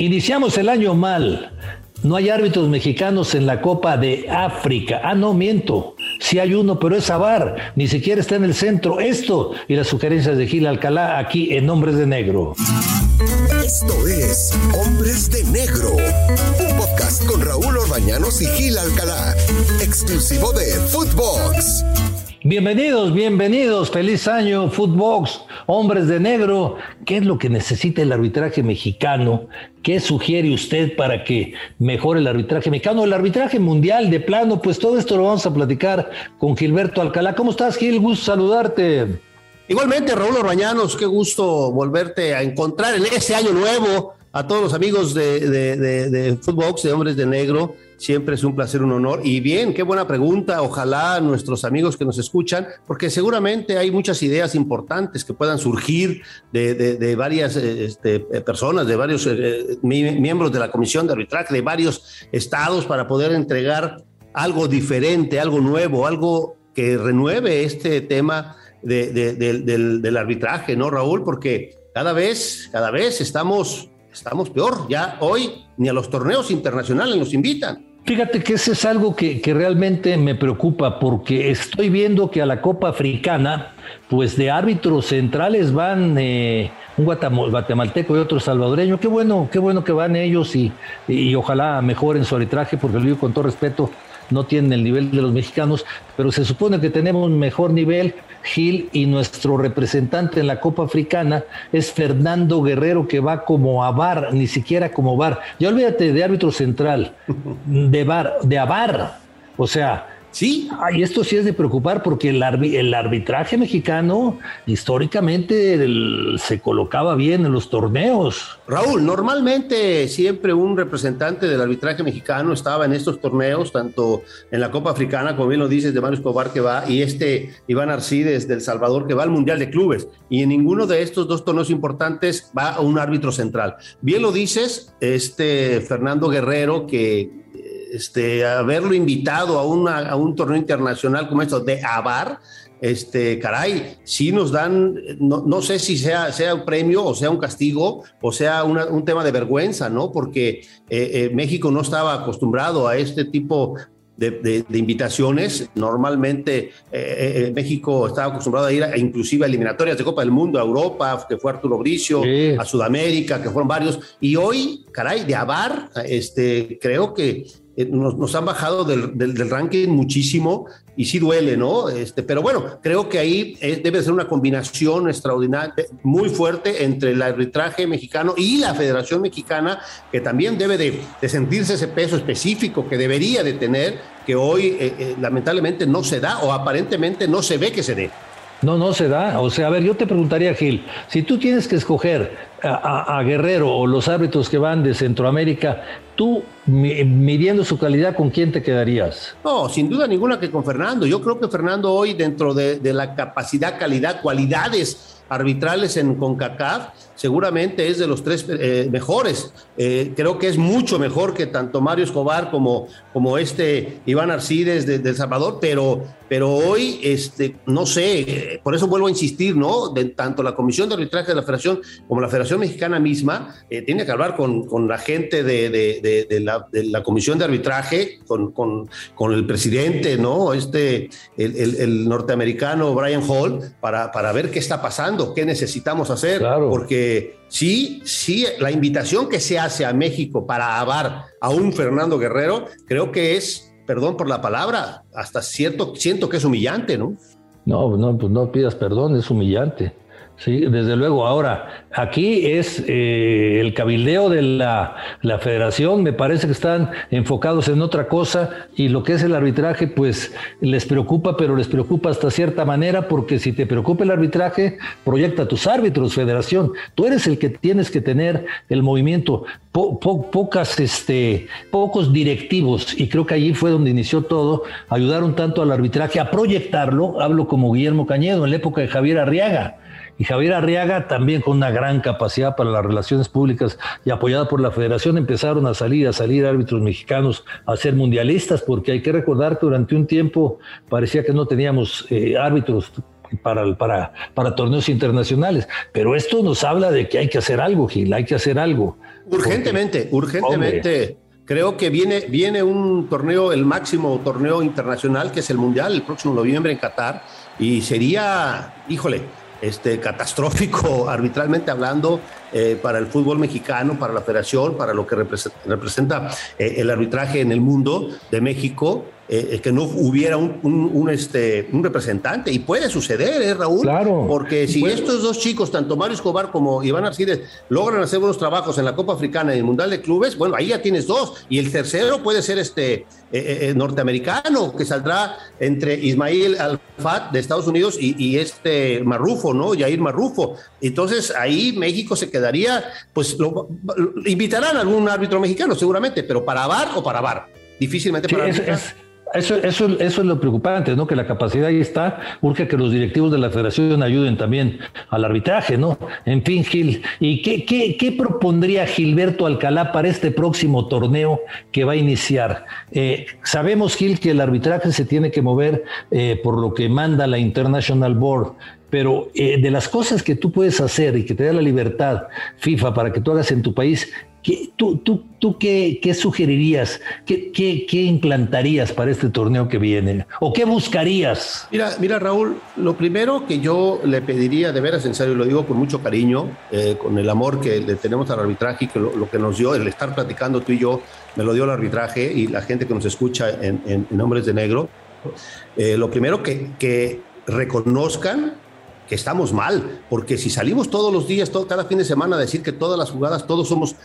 Iniciamos el año mal. No hay árbitros mexicanos en la Copa de África. Ah, no, miento. Sí hay uno, pero es Avar. Ni siquiera está en el centro. Esto y las sugerencias de Gil Alcalá aquí en Hombres de Negro. Esto es Hombres de Negro. Un podcast con Raúl Orbañanos y Gil Alcalá. Exclusivo de Footbox. Bienvenidos, bienvenidos. Feliz año, Footbox. Hombres de negro, ¿qué es lo que necesita el arbitraje mexicano? ¿Qué sugiere usted para que mejore el arbitraje mexicano? El arbitraje mundial de plano, pues todo esto lo vamos a platicar con Gilberto Alcalá. ¿Cómo estás, Gil? Gusto saludarte. Igualmente, Raúl Orbañanos, qué gusto volverte a encontrar en este año nuevo. A todos los amigos de, de, de, de Footbox, de Hombres de Negro, siempre es un placer, un honor. Y bien, qué buena pregunta. Ojalá nuestros amigos que nos escuchan, porque seguramente hay muchas ideas importantes que puedan surgir de, varias este, personas, de varios eh, miembros de la Comisión de Arbitraje, de varios estados, para poder entregar algo diferente, algo nuevo, algo que renueve este tema del, del arbitraje, ¿no, Raúl? Porque cada vez, cada vez estamos, estamos peor. Ya hoy ni a los torneos internacionales nos invitan. Fíjate que ese es algo que, que, realmente me preocupa porque estoy viendo que a la Copa Africana, pues de árbitros centrales van eh, un guatemalteco y otro salvadoreño. Qué bueno, qué bueno que van ellos y, y ojalá mejoren su arbitraje porque lo digo con todo respeto, no tienen el nivel de los mexicanos, pero se supone que tenemos un mejor nivel. Gil y nuestro representante en la Copa Africana es Fernando Guerrero, que va como a bar, ni siquiera como bar. Ya olvídate de árbitro central, de bar, de avar. O sea, Sí. y esto sí es de preocupar porque el, arbitraje mexicano históricamente se colocaba bien en los torneos. Raúl, normalmente siempre un representante del arbitraje mexicano estaba en estos torneos, tanto en la Copa Africana, como bien lo dices, de Mario Escobar que va, y este Iván Arcides del Salvador que va al Mundial de Clubes. Y en ninguno de estos dos torneos importantes va a un árbitro central. Bien lo dices, este Fernando Guerrero que este, haberlo invitado a, a un torneo internacional como esto de Avar, este, caray, sí nos dan, no, sé si sea, sea un premio o sea un castigo o sea un tema de vergüenza, ¿no? Porque eh, eh, México no estaba acostumbrado a este tipo de, invitaciones. Normalmente eh, México estaba acostumbrado a ir a, inclusive a eliminatorias de Copa del Mundo, a Europa, que fue Arturo Bricio, a Sudamérica, que fueron varios. Y hoy, caray, de Avar, este, creo que eh, nos, han bajado del, ranking muchísimo y sí duele, ¿no? Este, pero bueno, creo que ahí eh, debe ser una combinación extraordinaria, muy fuerte entre el arbitraje mexicano y la Federación Mexicana, que también debe de, sentirse ese peso específico que debería de tener, que hoy eh, lamentablemente no se da o aparentemente no se ve que se dé. No, no se da. O sea, a ver, yo te preguntaría, Gil, si tú tienes que escoger a, Guerrero o los árbitros que van de Centroamérica, tú midiendo su calidad, ¿con quién te quedarías? No, sin duda ninguna que con Fernando. Yo creo que Fernando hoy, dentro de, de la capacidad, calidad, cualidades arbitrales en CONCACAF, seguramente es de los tres eh, mejores. Eh, creo que es mucho mejor que tanto Mario Escobar como, como este Iván Arcides de, El Salvador, pero, pero hoy, este, no sé, por eso vuelvo a insistir, ¿no? De, tanto la Comisión de Arbitraje de la Federación como la Federación Mexicana misma, eh, tiene que hablar con, con la gente de, de, la, la, Comisión de Arbitraje, con, con, con, el presidente, ¿no? Este, el, el, el norteamericano Brian Hall, para, para ver qué está pasando qué necesitamos hacer, porque sí, sí, la invitación que se hace a México para avar a un Fernando Guerrero, creo que es, perdón por la palabra, hasta cierto, siento que es humillante, ¿no? No, no, pues no pidas perdón, es humillante. Sí, desde luego. Ahora, aquí es eh, el cabildeo de la, la, federación, me parece que están enfocados en otra cosa y lo que es el arbitraje, pues les preocupa, pero les preocupa hasta cierta manera, porque si te preocupa el arbitraje, proyecta a tus árbitros, federación. Tú eres el que tienes que tener el movimiento, pocas, este, pocos directivos, y creo que allí fue donde inició todo, ayudaron tanto al arbitraje a proyectarlo, hablo como Guillermo Cañedo en la época de Javier Arriaga y Javier Arriaga también con una gran capacidad para las relaciones públicas y apoyada por la federación empezaron a salir, a salir árbitros mexicanos a ser mundialistas, porque hay que recordar que durante un tiempo parecía que no teníamos eh, árbitros para, para, para torneos internacionales. Pero esto nos habla de que hay que hacer algo, Gil, hay que hacer algo. Urgentemente, urgentemente. Creo que viene, viene un torneo, el máximo torneo internacional, que es el Mundial, el próximo noviembre en Qatar, y sería, híjole, este, catastrófico arbitralmente hablando eh, para el fútbol mexicano, para la federación, para lo que representa, eh, el arbitraje en el mundo de México, eh, que no hubiera un, este, un representante. Y puede suceder, ¿eh, Raúl? Claro. Porque si estos dos chicos, tanto Mario Escobar como Iván Arcides, logran hacer buenos trabajos en la Copa Africana y el Mundial de Clubes, bueno, ahí ya tienes dos. Y el tercero puede ser este norteamericano, que saldrá entre Ismail Al-Fat de Estados Unidos y, este Marrufo, ¿no? Yair Marrufo. Entonces ahí México se quedaría, pues lo, invitarán a algún árbitro mexicano seguramente, pero para VAR o para VAR. Difícilmente para eso, es lo preocupante, ¿no? Que la capacidad ahí está, urge que los directivos de la federación ayuden también al arbitraje, ¿no? En fin, Gil, ¿y qué propondría Gilberto Alcalá para este próximo torneo que va a iniciar? Eh, sabemos, Gil, que el arbitraje se tiene que mover eh, por lo que manda la International Board, pero eh, de las cosas que tú puedes hacer y que te da la libertad FIFA para que tú hagas en tu país, ¿Qué, ¿Tú, tú, tú qué, qué sugerirías? ¿Qué, qué, qué implantarías para este torneo que viene? ¿O qué buscarías? Mira, mira Raúl, lo primero que yo le pediría, de veras en serio, lo digo con mucho cariño, eh, con el amor que le tenemos al arbitraje y que lo, que nos dio, el estar platicando tú y yo, me lo dio el arbitraje y la gente que nos escucha en, en, Hombres de Negro, eh, lo primero que, que reconozcan que estamos mal, porque si salimos todos los días, todo, cada fin de semana a decir que todas las jugadas, todos somos,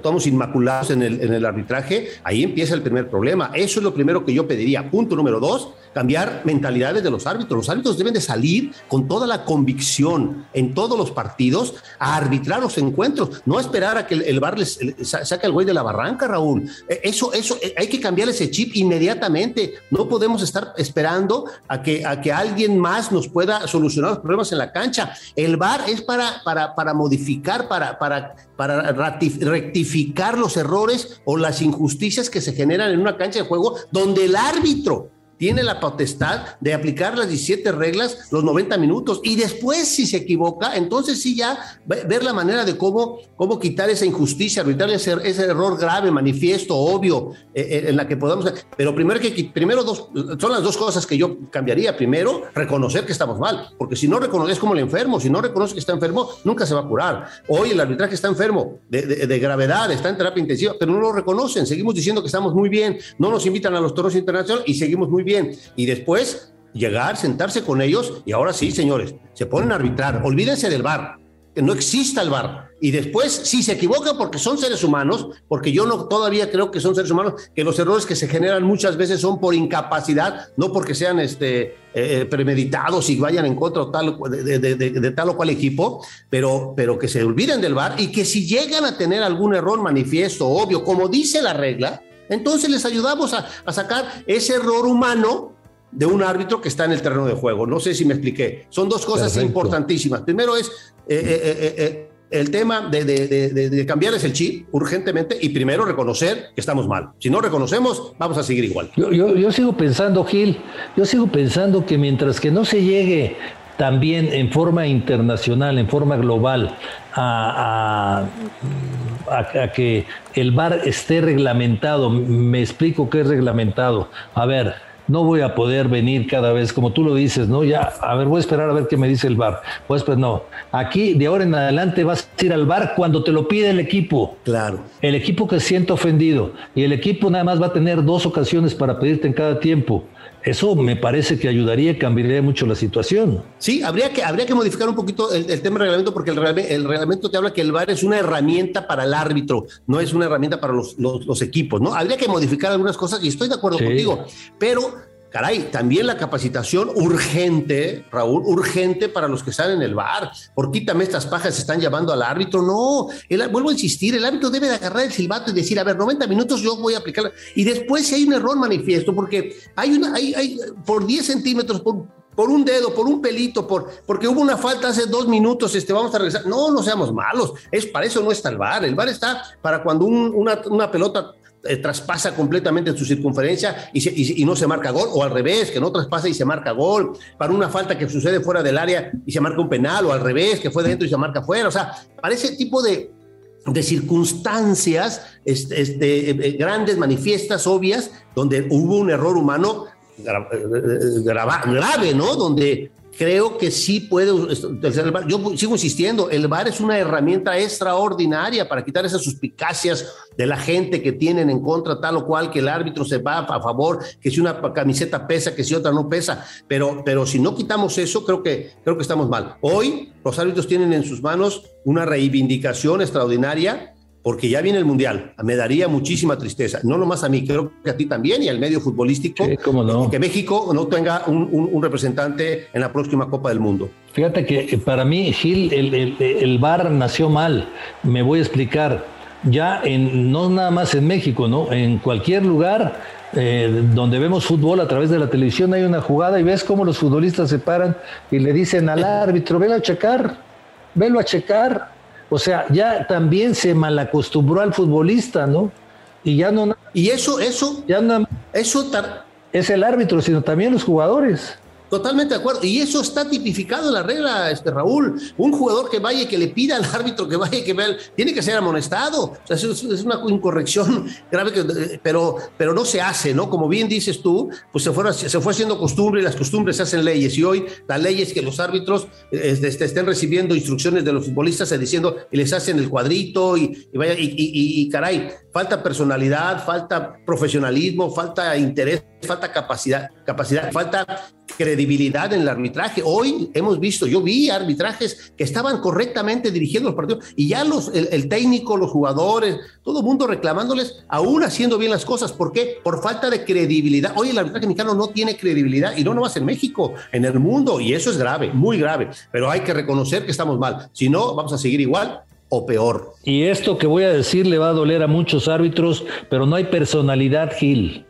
todos inmaculados en el, en el arbitraje, ahí empieza el primer problema. Eso es lo primero que yo pediría. Punto número dos, cambiar mentalidades de los árbitros. Los árbitros deben de salir con toda la convicción en todos los partidos a arbitrar los encuentros, no esperar a que el, bar les, saque al güey de la barranca, Raúl. E, eso, eso, e, hay que cambiar ese chip inmediatamente. No podemos estar esperando a que, a que alguien más nos pueda solucionar los problemas en la cancha. El VAR es para, para, para modificar, para, para, para rectificar los errores o las injusticias que se generan en una cancha de juego donde el árbitro tiene la potestad de aplicar las 17 reglas los 90 minutos y después si se equivoca, entonces sí ya ver la manera de cómo, cómo quitar esa injusticia, evitar ese, ese error grave, manifiesto, obvio, eh, eh, en la que podamos... Pero primero que primero dos, son las dos cosas que yo cambiaría. Primero, reconocer que estamos mal, porque si no reconoces como el enfermo, si no reconoce que está enfermo, nunca se va a curar. Hoy el arbitraje está enfermo de, de gravedad, está en terapia intensiva, pero no lo reconocen. Seguimos diciendo que estamos muy bien, no nos invitan a los toros internacionales y seguimos muy bien. Y después llegar, sentarse con ellos y ahora sí, señores, se ponen a arbitrar. Olvídense del bar, que no exista el bar. Y después, sí, se equivocan porque son seres humanos, porque yo no todavía creo que son seres humanos, que los errores que se generan muchas veces son por incapacidad, no porque sean este, eh, eh, premeditados y vayan en contra tal, de, de, tal o cual equipo, pero, pero que se olviden del bar y que si llegan a tener algún error manifiesto, obvio, como dice la regla, entonces les ayudamos a, sacar ese error humano de un árbitro que está en el terreno de juego. No sé si me expliqué. Son dos cosas importantísimas. Primero es eh, eh, eh, el tema de, cambiarles el chip urgentemente y primero reconocer que estamos mal. Si no reconocemos, vamos a seguir igual. Yo, yo sigo pensando, Gil, yo sigo pensando que mientras que no se llegue también en forma internacional, en forma global, a, a, que el bar esté reglamentado. Me explico qué es reglamentado. A ver, no voy a poder venir cada vez, como tú lo dices, ¿no? Ya, a ver, voy a esperar a ver qué me dice el bar. Pues, pues no. Aquí, de ahora en adelante, vas a ir al bar cuando te lo pide el equipo. Claro. El equipo que siente ofendido. Y el equipo nada más va a tener dos ocasiones para pedirte en cada tiempo. Eso me parece que ayudaría y cambiaría mucho la situación. Sí, habría que, habría que modificar un poquito el, tema del reglamento porque el, el, reglamento te habla que el VAR es una herramienta para el árbitro, no es una herramienta para los, los, equipos, ¿no? Habría que modificar algunas cosas y estoy de acuerdo contigo, pero caray, también la capacitación urgente, Raúl, urgente para los que están en el bar. Por quítame estas pajas, están llamando al árbitro. No, vuelvo a insistir, el árbitro debe de agarrar el silbato y decir, a ver, 90 minutos yo voy a aplicar. Y después si hay un error manifiesto, porque hay una, hay, hay por 10 centímetros, por, por un dedo, por un pelito, por, porque hubo una falta hace dos minutos, este, vamos a regresar. No, no seamos malos, es para eso no está el bar. El bar está para cuando una pelota eh, traspasa completamente su circunferencia y, no se marca gol, o al revés, que no traspasa y se marca gol, para una falta que sucede fuera del área y se marca un penal, o al revés, que fue dentro y se marca fuera. O sea, para ese tipo de, de circunstancias este, eh, grandes, manifiestas, obvias, donde hubo un error humano grave, ¿no? Donde creo que sí puede. Yo sigo insistiendo, el VAR es una herramienta extraordinaria para quitar esas suspicacias de la gente que tienen en contra tal o cual, que el árbitro se va a favor, que si una camiseta pesa, que si otra no pesa. Pero, pero si no quitamos eso, creo que, creo que estamos mal. Hoy los árbitros tienen en sus manos una reivindicación extraordinaria porque ya viene el Mundial. Me daría muchísima tristeza, no nomás a mí, creo que a ti también y al medio futbolístico, que México no tenga un, representante en la próxima Copa del Mundo. Fíjate que eh, para mí, Gil, el, el, VAR nació mal. Me voy a explicar. Ya en, no nada más en México, ¿no? En cualquier lugar eh, donde vemos fútbol a través de la televisión hay una jugada y ves cómo los futbolistas se paran y le dicen al árbitro, velo a checar, velo a checar o sea, ya también se malacostumbró al futbolista, ¿no? Y ya no. Y eso, eso, ya no. Eso es el árbitro, sino también los jugadores. Totalmente de acuerdo. Y eso está tipificado en la regla, este Raúl. Un jugador que vaya y que le pida al árbitro que vaya y que vea, tiene que ser amonestado. O sea, es, una incorrección grave, que, pero, pero no se hace, ¿no? Como bien dices tú, pues se fue, se fue haciendo costumbre y las costumbres se hacen leyes. Y hoy la ley es que los árbitros este, estén recibiendo instrucciones de los futbolistas diciendo y les hacen el cuadrito y, vaya, y, y caray, falta personalidad, falta profesionalismo, falta interés, falta capacidad, capacidad, falta credibilidad en el arbitraje. Hoy hemos visto, yo vi arbitrajes que estaban correctamente dirigiendo los partidos y ya los, el, técnico, los jugadores, todo el mundo reclamándoles, aún haciendo bien las cosas. ¿Por qué? Por falta de credibilidad. Hoy el arbitraje mexicano no tiene credibilidad y no nomás en México, en el mundo, y eso es grave, muy grave. Pero hay que reconocer que estamos mal. Si no, vamos a seguir igual o peor. Y esto que voy a decir le va a doler a muchos árbitros, pero no hay personalidad, Gil.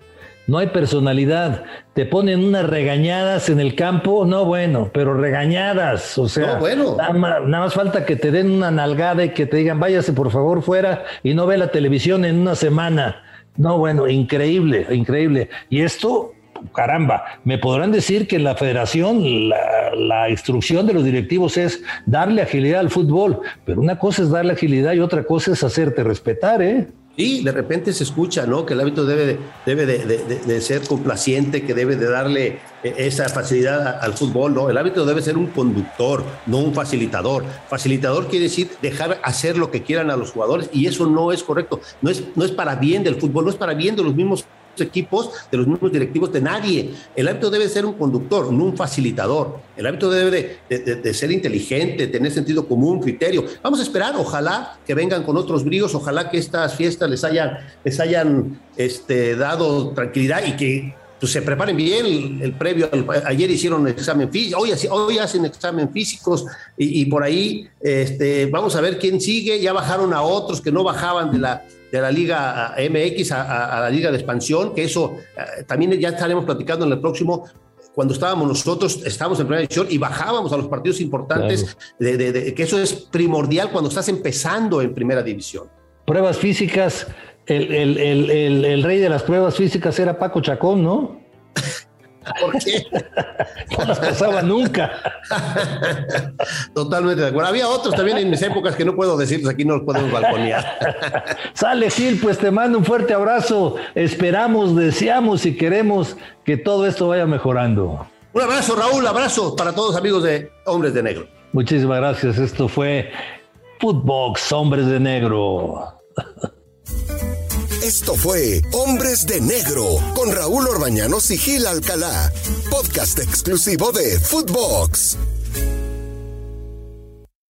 No hay personalidad. Te ponen unas regañadas en el campo, no bueno, pero regañadas. O sea, bueno. nada, más, falta que te den una nalgada y que te digan, váyase por favor fuera y no ve la televisión en una semana. No, bueno, increíble, increíble. Y esto caramba, me podrán decir que la federación, la, instrucción de los directivos es darle agilidad al fútbol, pero una cosa es darle agilidad y otra cosa es hacerte respetar, ¿eh? Sí, de repente se escucha, ¿no? Que el hábito debe, de, debe de, ser complaciente, que debe de darle eh, esa facilidad al fútbol, ¿no? El hábito debe ser un conductor, no un facilitador. Facilitador quiere decir dejar hacer lo que quieran a los jugadores y eso no es correcto. No es, no es para bien del fútbol, no es para bien de los mismos equipos, de los mismos directivos, de nadie. El hábito debe ser un conductor, no un facilitador. El hábito debe de, ser inteligente, tener sentido común, criterio. Vamos a esperar, ojalá que vengan con otros bríos, ojalá que estas fiestas les hayan, les hayan este, dado tranquilidad y que pues, se preparen bien el, previo. ayer hicieron examen físico, hoy, hoy hacen examen físicos y, por ahí este, vamos a ver quién sigue. Ya bajaron a otros que no bajaban de la, de la Liga MX a, la Liga de Expansión, que eso eh, también ya estaremos platicando en el próximo. Cuando estábamos nosotros, estábamos en primera división y bajábamos a los partidos importantes, de, que eso es primordial cuando estás empezando en primera división. Pruebas físicas, el, el rey de las pruebas físicas era Paco Chacón, ¿no? ¿Por qué? no las pasaba nunca. Totalmente de acuerdo. Había otros también en mis épocas que no puedo decirles, aquí no los podemos balconear. Sale Gil, pues te mando un fuerte abrazo. Esperamos, deseamos y queremos que todo esto vaya mejorando. Un abrazo, Raúl, abrazo para todos amigos de Hombres de Negro. Muchísimas gracias. Esto fue Footbox Hombres de Negro. Esto fue Hombres de Negro con Raúl Orbañanos y Gil Alcalá, podcast exclusivo de Footbox.